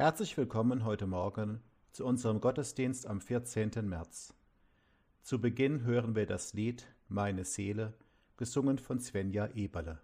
Herzlich willkommen heute Morgen zu unserem Gottesdienst am 14. März. Zu Beginn hören wir das Lied Meine Seele, gesungen von Svenja Eberle.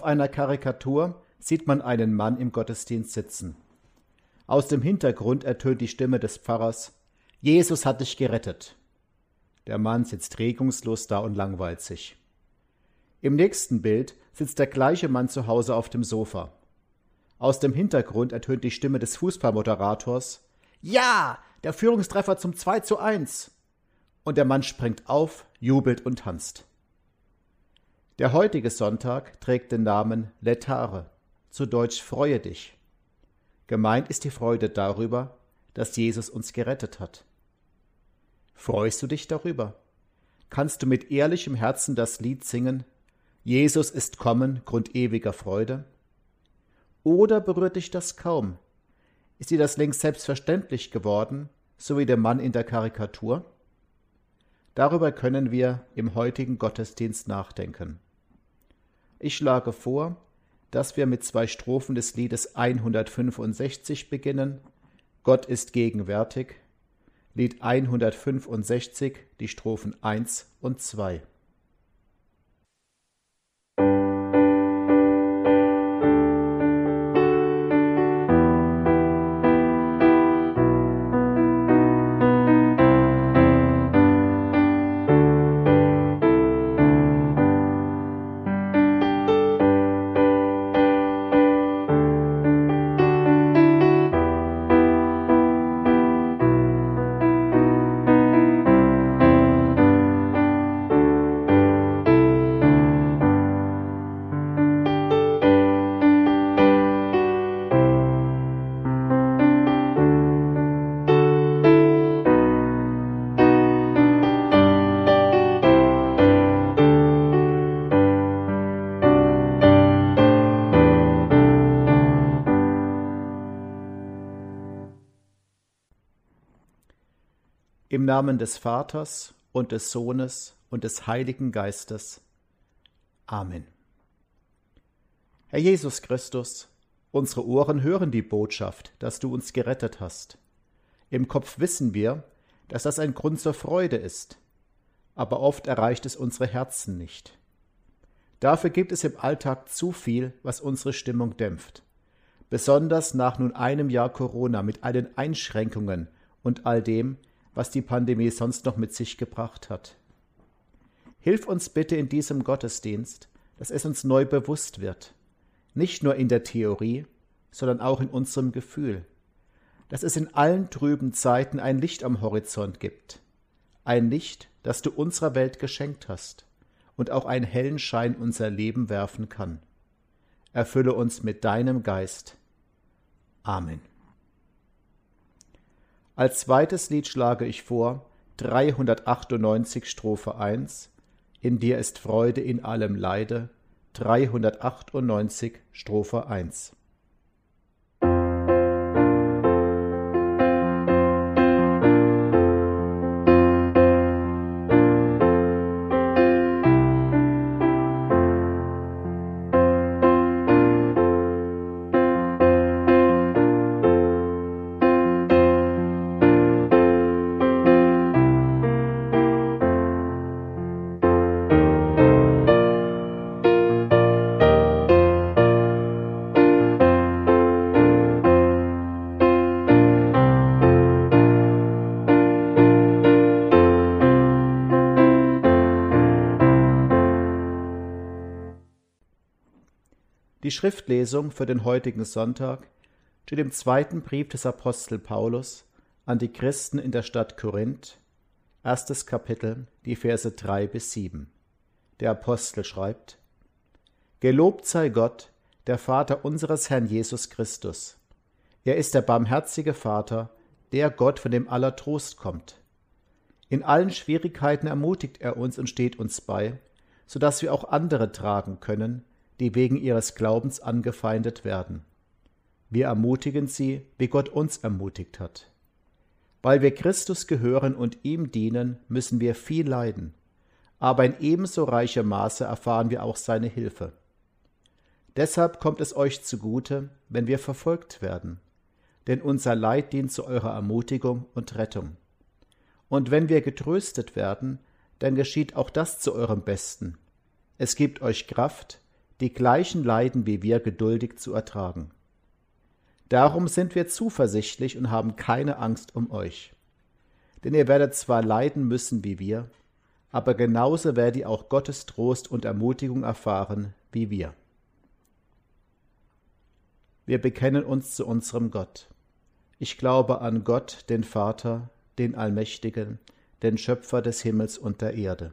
Auf einer Karikatur sieht man einen Mann im Gottesdienst sitzen. Aus dem Hintergrund ertönt die Stimme des Pfarrers Jesus hat dich gerettet. Der Mann sitzt regungslos da und langweilt sich. Im nächsten Bild sitzt der gleiche Mann zu Hause auf dem Sofa. Aus dem Hintergrund ertönt die Stimme des Fußballmoderators Ja, der Führungstreffer zum 2 zu 1. Und der Mann springt auf, jubelt und tanzt. Der heutige Sonntag trägt den Namen Letare, zu Deutsch Freue dich. Gemeint ist die Freude darüber, dass Jesus uns gerettet hat. Freust du dich darüber? Kannst du mit ehrlichem Herzen das Lied singen Jesus ist kommen, Grund ewiger Freude? Oder berührt dich das kaum? Ist dir das längst selbstverständlich geworden, so wie der Mann in der Karikatur? Darüber können wir im heutigen Gottesdienst nachdenken. Ich schlage vor, dass wir mit zwei Strophen des Liedes 165 beginnen. Gott ist gegenwärtig. Lied 165, die Strophen 1 und 2. Namen des Vaters und des Sohnes und des Heiligen Geistes. Amen. Herr Jesus Christus, unsere Ohren hören die Botschaft, dass du uns gerettet hast. Im Kopf wissen wir, dass das ein Grund zur Freude ist, aber oft erreicht es unsere Herzen nicht. Dafür gibt es im Alltag zu viel, was unsere Stimmung dämpft. Besonders nach nun einem Jahr Corona mit allen Einschränkungen und all dem, was die Pandemie sonst noch mit sich gebracht hat. Hilf uns bitte in diesem Gottesdienst, dass es uns neu bewusst wird, nicht nur in der Theorie, sondern auch in unserem Gefühl, dass es in allen trüben Zeiten ein Licht am Horizont gibt, ein Licht, das du unserer Welt geschenkt hast und auch einen hellen Schein unser Leben werfen kann. Erfülle uns mit deinem Geist. Amen. Als zweites Lied schlage ich vor 398 Strophe 1 In dir ist Freude in allem Leide 398 Strophe 1 Die Schriftlesung für den heutigen Sonntag steht im zweiten Brief des Apostel Paulus an die Christen in der Stadt Korinth, erstes Kapitel, die Verse drei bis sieben. Der Apostel schreibt: Gelobt sei Gott, der Vater unseres Herrn Jesus Christus. Er ist der barmherzige Vater, der Gott, von dem aller Trost kommt. In allen Schwierigkeiten ermutigt er uns und steht uns bei, so dass wir auch andere tragen können, die wegen ihres Glaubens angefeindet werden. Wir ermutigen sie, wie Gott uns ermutigt hat. Weil wir Christus gehören und ihm dienen, müssen wir viel leiden, aber in ebenso reichem Maße erfahren wir auch seine Hilfe. Deshalb kommt es euch zugute, wenn wir verfolgt werden, denn unser Leid dient zu eurer Ermutigung und Rettung. Und wenn wir getröstet werden, dann geschieht auch das zu eurem Besten. Es gibt euch Kraft, die gleichen Leiden wie wir geduldig zu ertragen. Darum sind wir zuversichtlich und haben keine Angst um euch. Denn ihr werdet zwar leiden müssen wie wir, aber genauso werdet ihr auch Gottes Trost und Ermutigung erfahren wie wir. Wir bekennen uns zu unserem Gott. Ich glaube an Gott, den Vater, den Allmächtigen, den Schöpfer des Himmels und der Erde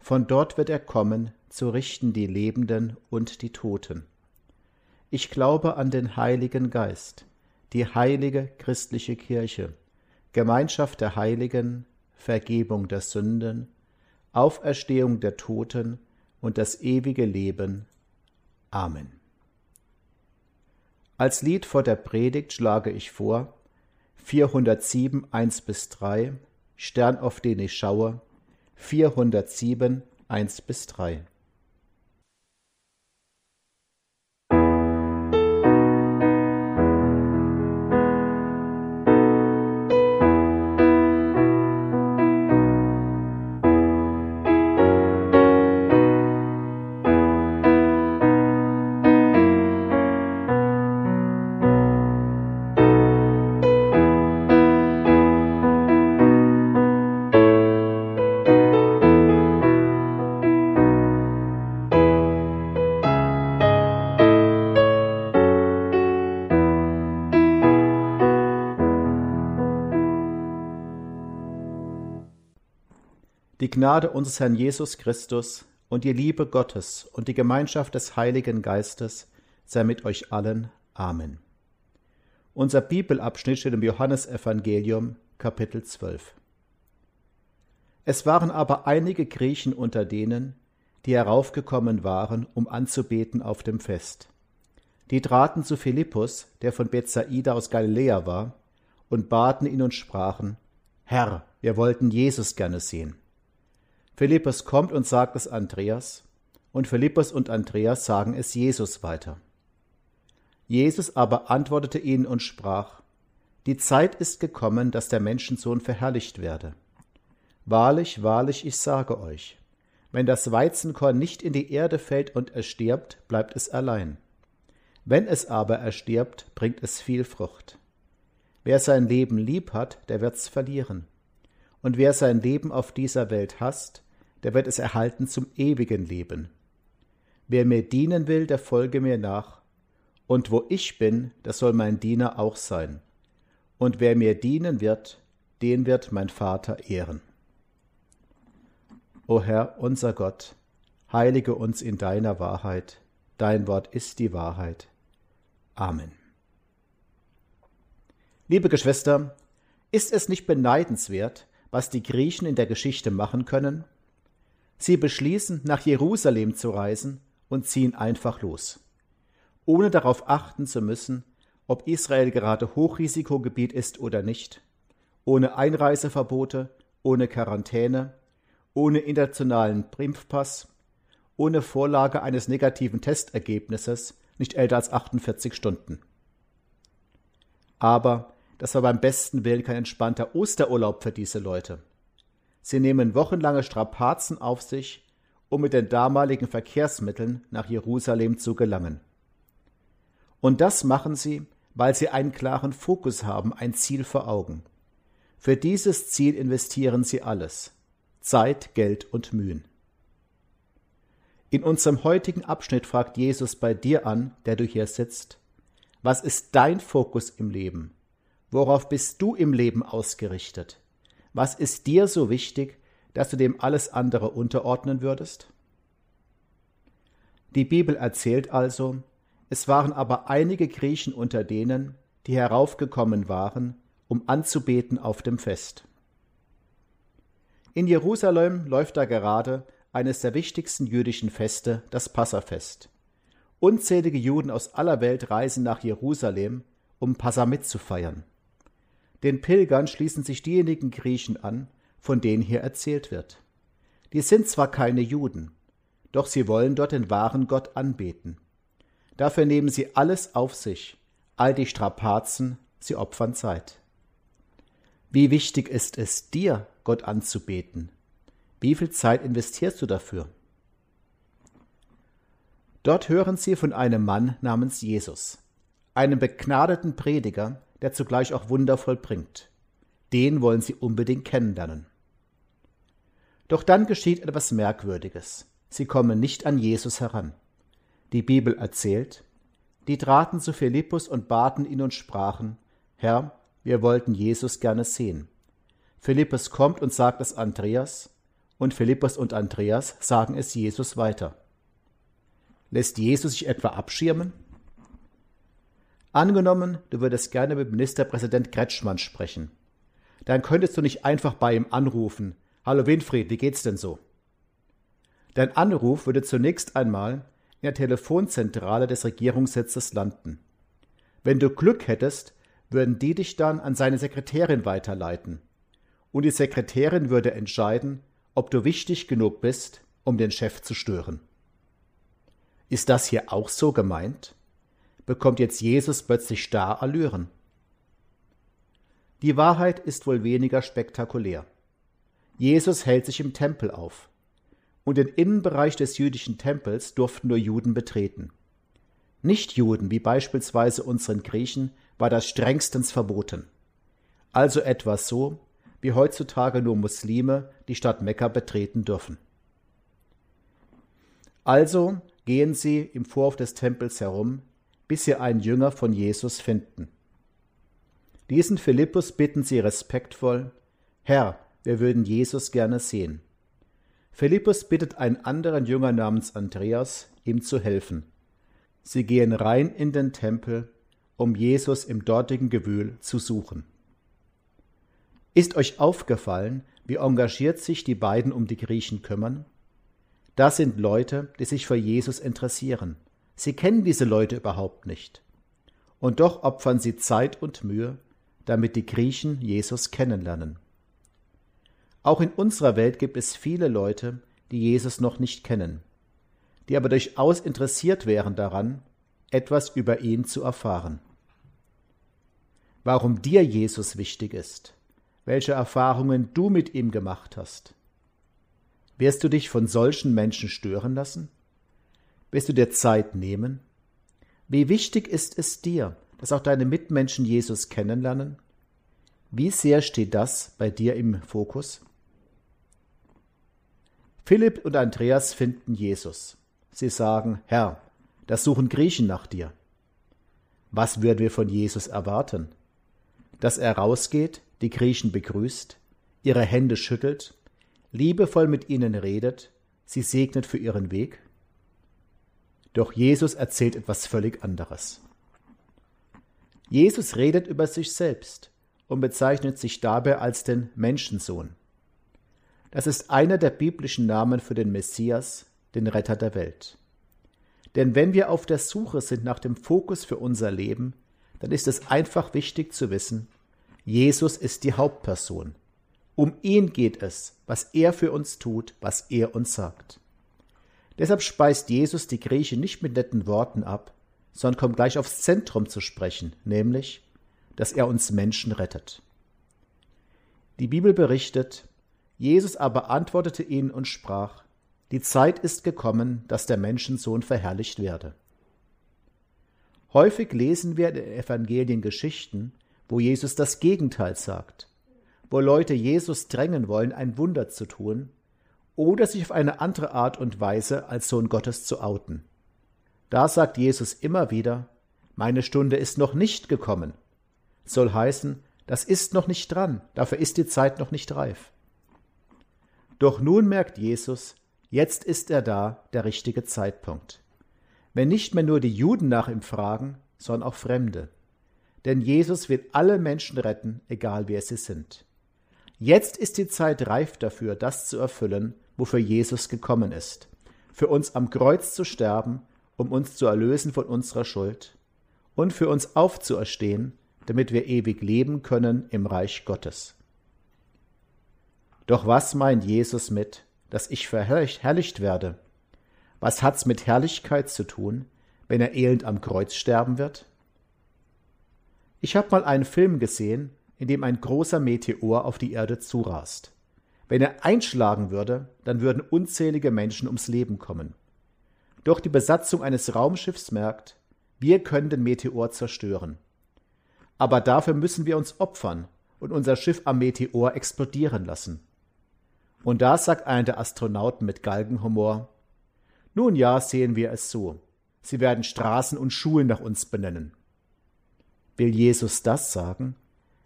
von dort wird er kommen, zu richten die Lebenden und die Toten. Ich glaube an den Heiligen Geist, die heilige christliche Kirche, Gemeinschaft der Heiligen, Vergebung der Sünden, Auferstehung der Toten und das ewige Leben. Amen. Als Lied vor der Predigt schlage ich vor 407 1 bis 3 Stern auf den ich schaue 407 1 bis 3 Die Gnade unseres Herrn Jesus Christus und die Liebe Gottes und die Gemeinschaft des Heiligen Geistes sei mit euch allen. Amen. Unser Bibelabschnitt steht im Johannesevangelium, Kapitel 12. Es waren aber einige Griechen unter denen, die heraufgekommen waren, um anzubeten auf dem Fest. Die traten zu Philippus, der von Bethsaida aus Galiläa war, und baten ihn und sprachen, Herr, wir wollten Jesus gerne sehen. Philippus kommt und sagt es Andreas, und Philippus und Andreas sagen es Jesus weiter. Jesus aber antwortete ihnen und sprach, Die Zeit ist gekommen, dass der Menschensohn verherrlicht werde. Wahrlich, wahrlich, ich sage euch, wenn das Weizenkorn nicht in die Erde fällt und erstirbt, bleibt es allein. Wenn es aber erstirbt, bringt es viel Frucht. Wer sein Leben lieb hat, der wird's verlieren. Und wer sein Leben auf dieser Welt hasst, der wird es erhalten zum ewigen Leben. Wer mir dienen will, der folge mir nach, und wo ich bin, das soll mein Diener auch sein. Und wer mir dienen wird, den wird mein Vater ehren. O Herr, unser Gott, heilige uns in deiner Wahrheit, dein Wort ist die Wahrheit. Amen. Liebe Geschwister, ist es nicht beneidenswert, was die Griechen in der Geschichte machen können? Sie beschließen, nach Jerusalem zu reisen und ziehen einfach los ohne darauf achten zu müssen, ob Israel gerade Hochrisikogebiet ist oder nicht, ohne Einreiseverbote, ohne Quarantäne, ohne internationalen Impfpass, ohne Vorlage eines negativen Testergebnisses, nicht älter als 48 Stunden. Aber das war beim besten Willen kein entspannter Osterurlaub für diese Leute. Sie nehmen wochenlange Strapazen auf sich, um mit den damaligen Verkehrsmitteln nach Jerusalem zu gelangen. Und das machen sie, weil sie einen klaren Fokus haben, ein Ziel vor Augen. Für dieses Ziel investieren sie alles Zeit, Geld und Mühen. In unserem heutigen Abschnitt fragt Jesus bei dir an, der du hier sitzt, was ist dein Fokus im Leben? Worauf bist du im Leben ausgerichtet? Was ist dir so wichtig, dass du dem alles andere unterordnen würdest? Die Bibel erzählt also, es waren aber einige Griechen unter denen, die heraufgekommen waren, um anzubeten auf dem Fest. In Jerusalem läuft da gerade eines der wichtigsten jüdischen Feste, das Passafest. Unzählige Juden aus aller Welt reisen nach Jerusalem, um Passa mitzufeiern. Den Pilgern schließen sich diejenigen Griechen an, von denen hier erzählt wird. Die sind zwar keine Juden, doch sie wollen dort den wahren Gott anbeten. Dafür nehmen sie alles auf sich, all die Strapazen, sie opfern Zeit. Wie wichtig ist es dir, Gott anzubeten? Wie viel Zeit investierst du dafür? Dort hören sie von einem Mann namens Jesus, einem begnadeten Prediger, der zugleich auch Wunder vollbringt. Den wollen sie unbedingt kennenlernen. Doch dann geschieht etwas Merkwürdiges. Sie kommen nicht an Jesus heran die Bibel erzählt, die traten zu Philippus und baten ihn und sprachen, Herr, wir wollten Jesus gerne sehen. Philippus kommt und sagt es Andreas, und Philippus und Andreas sagen es Jesus weiter. Lässt Jesus sich etwa abschirmen? Angenommen, du würdest gerne mit Ministerpräsident Kretschmann sprechen. Dann könntest du nicht einfach bei ihm anrufen, Hallo Winfried, wie geht's denn so? Dein Anruf würde zunächst einmal in der Telefonzentrale des Regierungssitzes landen. Wenn du Glück hättest, würden die dich dann an seine Sekretärin weiterleiten. Und die Sekretärin würde entscheiden, ob du wichtig genug bist, um den Chef zu stören. Ist das hier auch so gemeint? Bekommt jetzt Jesus plötzlich Starallüren? Die Wahrheit ist wohl weniger spektakulär. Jesus hält sich im Tempel auf und den Innenbereich des jüdischen Tempels durften nur Juden betreten. Nichtjuden, wie beispielsweise unseren Griechen, war das strengstens verboten. Also etwas so, wie heutzutage nur Muslime die Stadt Mekka betreten dürfen. Also gehen sie im Vorhof des Tempels herum, bis sie einen Jünger von Jesus finden. Diesen Philippus bitten sie respektvoll, Herr, wir würden Jesus gerne sehen. Philippus bittet einen anderen Jünger namens Andreas, ihm zu helfen. Sie gehen rein in den Tempel, um Jesus im dortigen Gewühl zu suchen. Ist euch aufgefallen, wie engagiert sich die beiden um die Griechen kümmern? Das sind Leute, die sich für Jesus interessieren. Sie kennen diese Leute überhaupt nicht. Und doch opfern sie Zeit und Mühe, damit die Griechen Jesus kennenlernen. Auch in unserer Welt gibt es viele Leute, die Jesus noch nicht kennen, die aber durchaus interessiert wären daran, etwas über ihn zu erfahren. Warum dir Jesus wichtig ist, welche Erfahrungen du mit ihm gemacht hast. Wirst du dich von solchen Menschen stören lassen? Wirst du dir Zeit nehmen? Wie wichtig ist es dir, dass auch deine Mitmenschen Jesus kennenlernen? Wie sehr steht das bei dir im Fokus? Philipp und Andreas finden Jesus. Sie sagen, Herr, da suchen Griechen nach dir. Was würden wir von Jesus erwarten? Dass er rausgeht, die Griechen begrüßt, ihre Hände schüttelt, liebevoll mit ihnen redet, sie segnet für ihren Weg? Doch Jesus erzählt etwas völlig anderes. Jesus redet über sich selbst und bezeichnet sich dabei als den Menschensohn. Das ist einer der biblischen Namen für den Messias, den Retter der Welt. Denn wenn wir auf der Suche sind nach dem Fokus für unser Leben, dann ist es einfach wichtig zu wissen, Jesus ist die Hauptperson. Um ihn geht es, was er für uns tut, was er uns sagt. Deshalb speist Jesus die Griechen nicht mit netten Worten ab, sondern kommt gleich aufs Zentrum zu sprechen, nämlich, dass er uns Menschen rettet. Die Bibel berichtet, Jesus aber antwortete ihnen und sprach, die Zeit ist gekommen, dass der Menschensohn verherrlicht werde. Häufig lesen wir in den Evangelien Geschichten, wo Jesus das Gegenteil sagt, wo Leute Jesus drängen wollen, ein Wunder zu tun oder sich auf eine andere Art und Weise als Sohn Gottes zu outen. Da sagt Jesus immer wieder, meine Stunde ist noch nicht gekommen. Soll heißen, das ist noch nicht dran, dafür ist die Zeit noch nicht reif. Doch nun merkt Jesus, jetzt ist er da, der richtige Zeitpunkt. Wenn nicht mehr nur die Juden nach ihm fragen, sondern auch Fremde. Denn Jesus will alle Menschen retten, egal wer sie sind. Jetzt ist die Zeit reif dafür, das zu erfüllen, wofür Jesus gekommen ist. Für uns am Kreuz zu sterben, um uns zu erlösen von unserer Schuld. Und für uns aufzuerstehen, damit wir ewig leben können im Reich Gottes. Doch was meint Jesus mit, dass ich verherrlicht werde? Was hat's mit Herrlichkeit zu tun, wenn er elend am Kreuz sterben wird? Ich habe mal einen Film gesehen, in dem ein großer Meteor auf die Erde zurast. Wenn er einschlagen würde, dann würden unzählige Menschen ums Leben kommen. Doch die Besatzung eines Raumschiffs merkt, wir können den Meteor zerstören. Aber dafür müssen wir uns opfern und unser Schiff am Meteor explodieren lassen. Und da sagt einer der Astronauten mit Galgenhumor, nun ja, sehen wir es so. Sie werden Straßen und Schulen nach uns benennen. Will Jesus das sagen?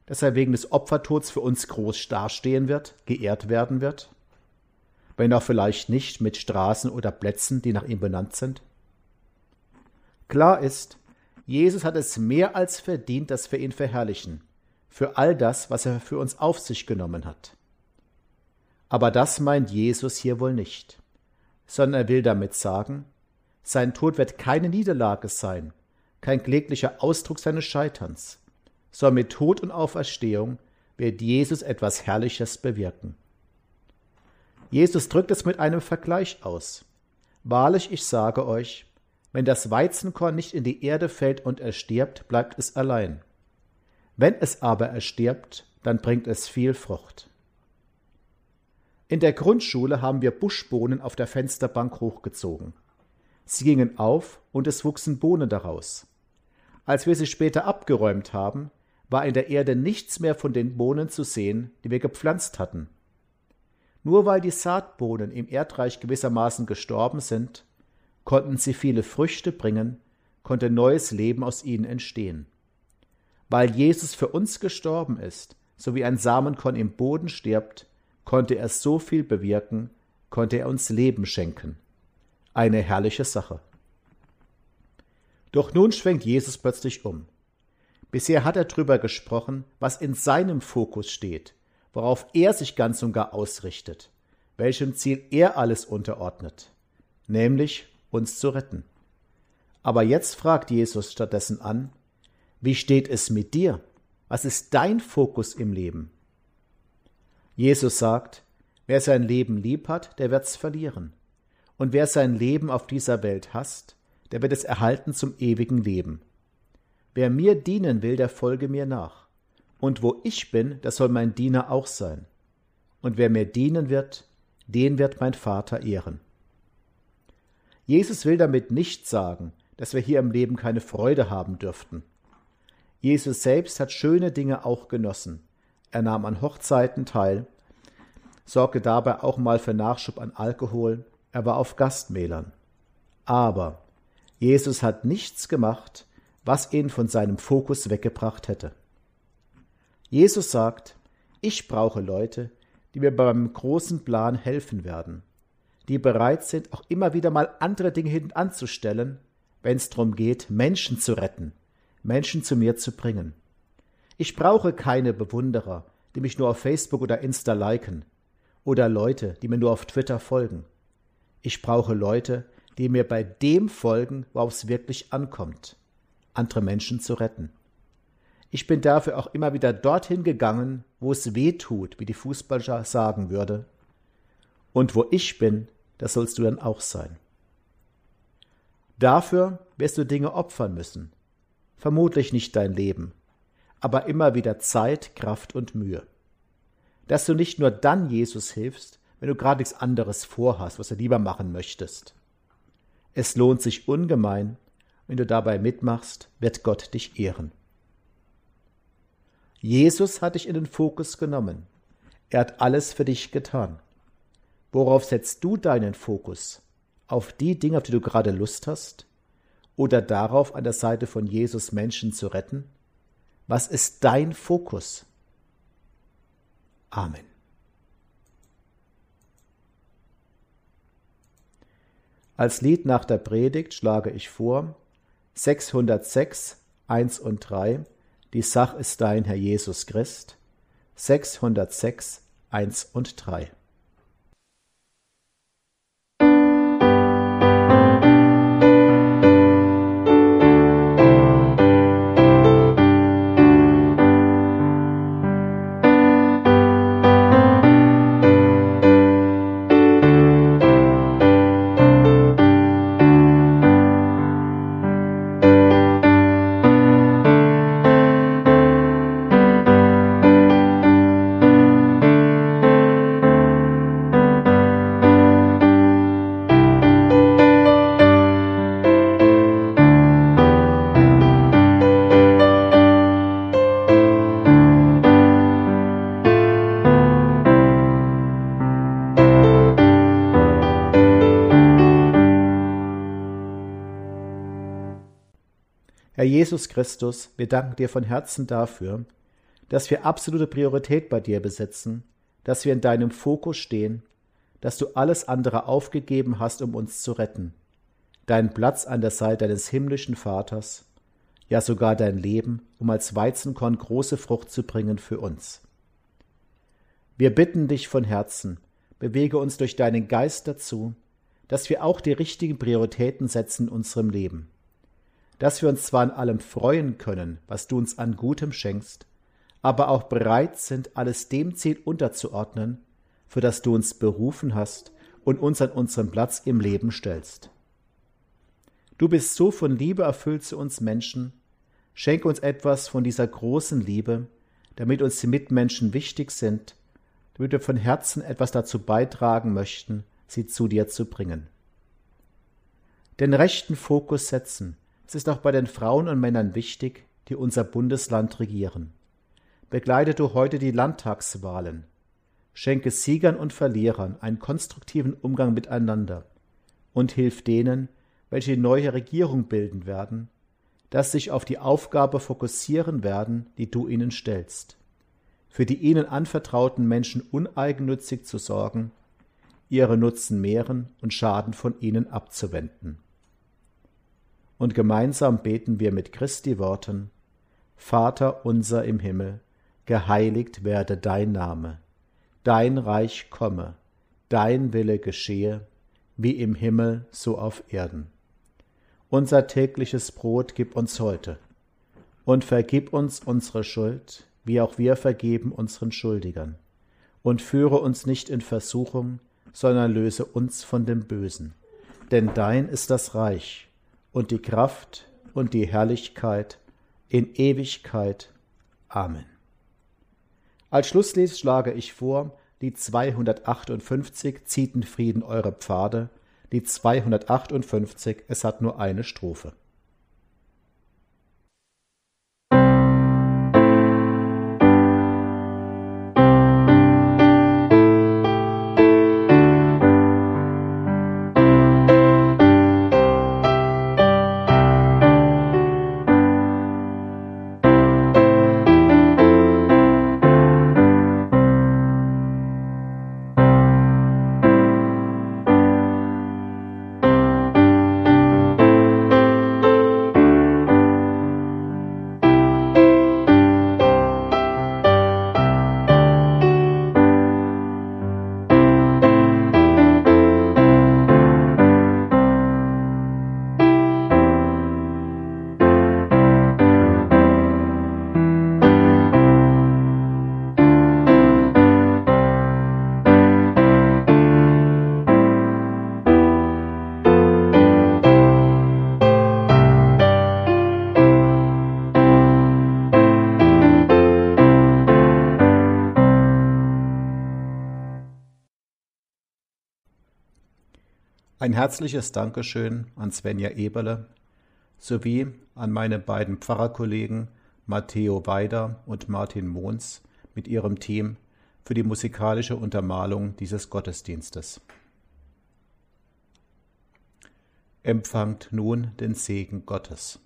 Dass er wegen des Opfertods für uns groß dastehen wird, geehrt werden wird? Wenn auch vielleicht nicht mit Straßen oder Plätzen, die nach ihm benannt sind? Klar ist, Jesus hat es mehr als verdient, dass wir ihn verherrlichen, für all das, was er für uns auf sich genommen hat. Aber das meint Jesus hier wohl nicht, sondern er will damit sagen, sein Tod wird keine Niederlage sein, kein kläglicher Ausdruck seines Scheiterns, sondern mit Tod und Auferstehung wird Jesus etwas Herrliches bewirken. Jesus drückt es mit einem Vergleich aus. Wahrlich, ich sage euch, wenn das Weizenkorn nicht in die Erde fällt und erstirbt, bleibt es allein. Wenn es aber erstirbt, dann bringt es viel Frucht. In der Grundschule haben wir Buschbohnen auf der Fensterbank hochgezogen. Sie gingen auf und es wuchsen Bohnen daraus. Als wir sie später abgeräumt haben, war in der Erde nichts mehr von den Bohnen zu sehen, die wir gepflanzt hatten. Nur weil die Saatbohnen im Erdreich gewissermaßen gestorben sind, konnten sie viele Früchte bringen, konnte neues Leben aus ihnen entstehen. Weil Jesus für uns gestorben ist, so wie ein Samenkorn im Boden stirbt, konnte er so viel bewirken, konnte er uns Leben schenken. Eine herrliche Sache. Doch nun schwenkt Jesus plötzlich um. Bisher hat er darüber gesprochen, was in seinem Fokus steht, worauf er sich ganz und gar ausrichtet, welchem Ziel er alles unterordnet, nämlich uns zu retten. Aber jetzt fragt Jesus stattdessen an, wie steht es mit dir? Was ist dein Fokus im Leben? Jesus sagt, wer sein Leben lieb hat, der wird's verlieren. Und wer sein Leben auf dieser Welt hasst, der wird es erhalten zum ewigen Leben. Wer mir dienen will, der folge mir nach. Und wo ich bin, das soll mein Diener auch sein. Und wer mir dienen wird, den wird mein Vater ehren. Jesus will damit nicht sagen, dass wir hier im Leben keine Freude haben dürften. Jesus selbst hat schöne Dinge auch genossen. Er nahm an Hochzeiten teil, sorgte dabei auch mal für Nachschub an Alkohol, er war auf Gastmählern. Aber Jesus hat nichts gemacht, was ihn von seinem Fokus weggebracht hätte. Jesus sagt, ich brauche Leute, die mir beim großen Plan helfen werden, die bereit sind, auch immer wieder mal andere Dinge hinten anzustellen, wenn es darum geht, Menschen zu retten, Menschen zu mir zu bringen. Ich brauche keine Bewunderer, die mich nur auf Facebook oder Insta liken, oder Leute, die mir nur auf Twitter folgen. Ich brauche Leute, die mir bei dem folgen, worauf es wirklich ankommt, andere Menschen zu retten. Ich bin dafür auch immer wieder dorthin gegangen, wo es weh tut, wie die Fußballer sagen würde. Und wo ich bin, das sollst du dann auch sein. Dafür wirst du Dinge opfern müssen. Vermutlich nicht dein Leben, aber immer wieder Zeit, Kraft und Mühe. Dass du nicht nur dann Jesus hilfst, wenn du gerade nichts anderes vorhast, was du lieber machen möchtest. Es lohnt sich ungemein, wenn du dabei mitmachst, wird Gott dich ehren. Jesus hat dich in den Fokus genommen. Er hat alles für dich getan. Worauf setzt du deinen Fokus? auf die Dinge, auf die du gerade Lust hast? Oder darauf, an der Seite von Jesus Menschen zu retten? Was ist dein Fokus? Amen. Als Lied nach der Predigt schlage ich vor 606, 1 und 3, Die Sach ist dein, Herr Jesus Christ, 606, 1 und 3. Jesus Christus, wir danken dir von Herzen dafür, dass wir absolute Priorität bei dir besitzen, dass wir in deinem Fokus stehen, dass du alles andere aufgegeben hast, um uns zu retten, deinen Platz an der Seite deines himmlischen Vaters, ja sogar dein Leben, um als Weizenkorn große Frucht zu bringen für uns. Wir bitten dich von Herzen, bewege uns durch deinen Geist dazu, dass wir auch die richtigen Prioritäten setzen in unserem Leben dass wir uns zwar an allem freuen können, was du uns an Gutem schenkst, aber auch bereit sind, alles dem Ziel unterzuordnen, für das du uns berufen hast und uns an unseren Platz im Leben stellst. Du bist so von Liebe erfüllt zu uns Menschen, schenke uns etwas von dieser großen Liebe, damit uns die Mitmenschen wichtig sind, damit wir von Herzen etwas dazu beitragen möchten, sie zu dir zu bringen. Den rechten Fokus setzen, es ist auch bei den Frauen und Männern wichtig, die unser Bundesland regieren. Begleite du heute die Landtagswahlen. Schenke Siegern und Verlierern einen konstruktiven Umgang miteinander und hilf denen, welche die neue Regierung bilden werden, dass sich auf die Aufgabe fokussieren werden, die du ihnen stellst. Für die ihnen anvertrauten Menschen uneigennützig zu sorgen, ihre Nutzen mehren und Schaden von ihnen abzuwenden. Und gemeinsam beten wir mit Christi Worten, Vater unser im Himmel, geheiligt werde dein Name, dein Reich komme, dein Wille geschehe, wie im Himmel so auf Erden. Unser tägliches Brot gib uns heute, und vergib uns unsere Schuld, wie auch wir vergeben unseren Schuldigern. Und führe uns nicht in Versuchung, sondern löse uns von dem Bösen. Denn dein ist das Reich und die Kraft und die Herrlichkeit in Ewigkeit. Amen. Als Schlusslied schlage ich vor, die 258 zieht in Frieden eure Pfade, die 258, es hat nur eine Strophe. Ein herzliches Dankeschön an Svenja Eberle sowie an meine beiden Pfarrerkollegen Matteo Weider und Martin Mohns mit ihrem Team für die musikalische Untermalung dieses Gottesdienstes. Empfangt nun den Segen Gottes.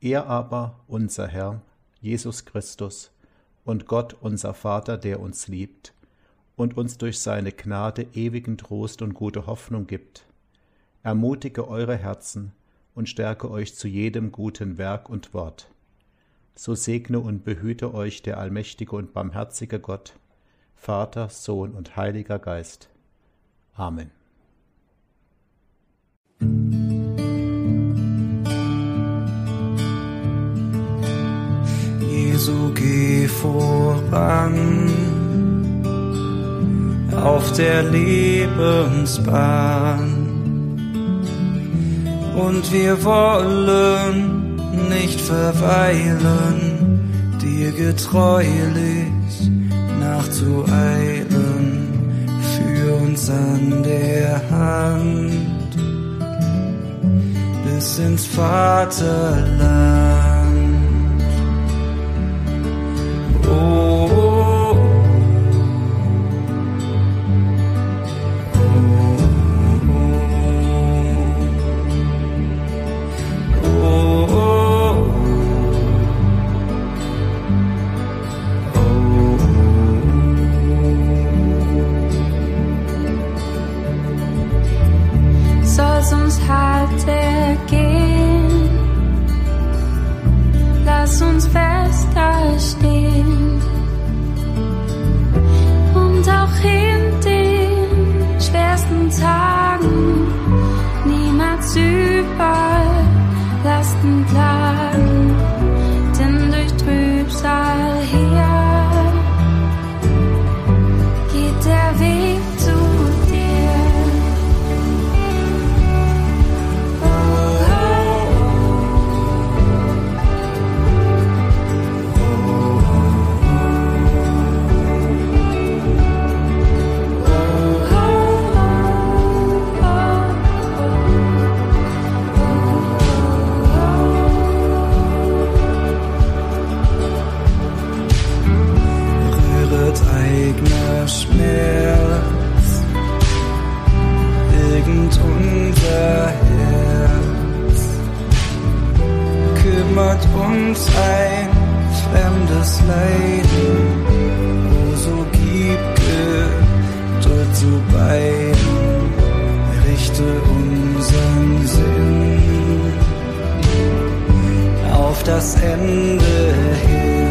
Er aber, unser Herr, Jesus Christus, und Gott, unser Vater, der uns liebt, und uns durch seine Gnade ewigen Trost und gute Hoffnung gibt. Ermutige eure Herzen und stärke euch zu jedem guten Werk und Wort. So segne und behüte euch der allmächtige und barmherzige Gott, Vater, Sohn und Heiliger Geist. Amen. Jesu, geh voran auf der Lebensbahn. Und wir wollen nicht verweilen, dir getreulich nachzueilen, für uns an der Hand bis ins Vaterland. and So gib Geduld zu beiden, richte unseren Sinn auf das Ende hin.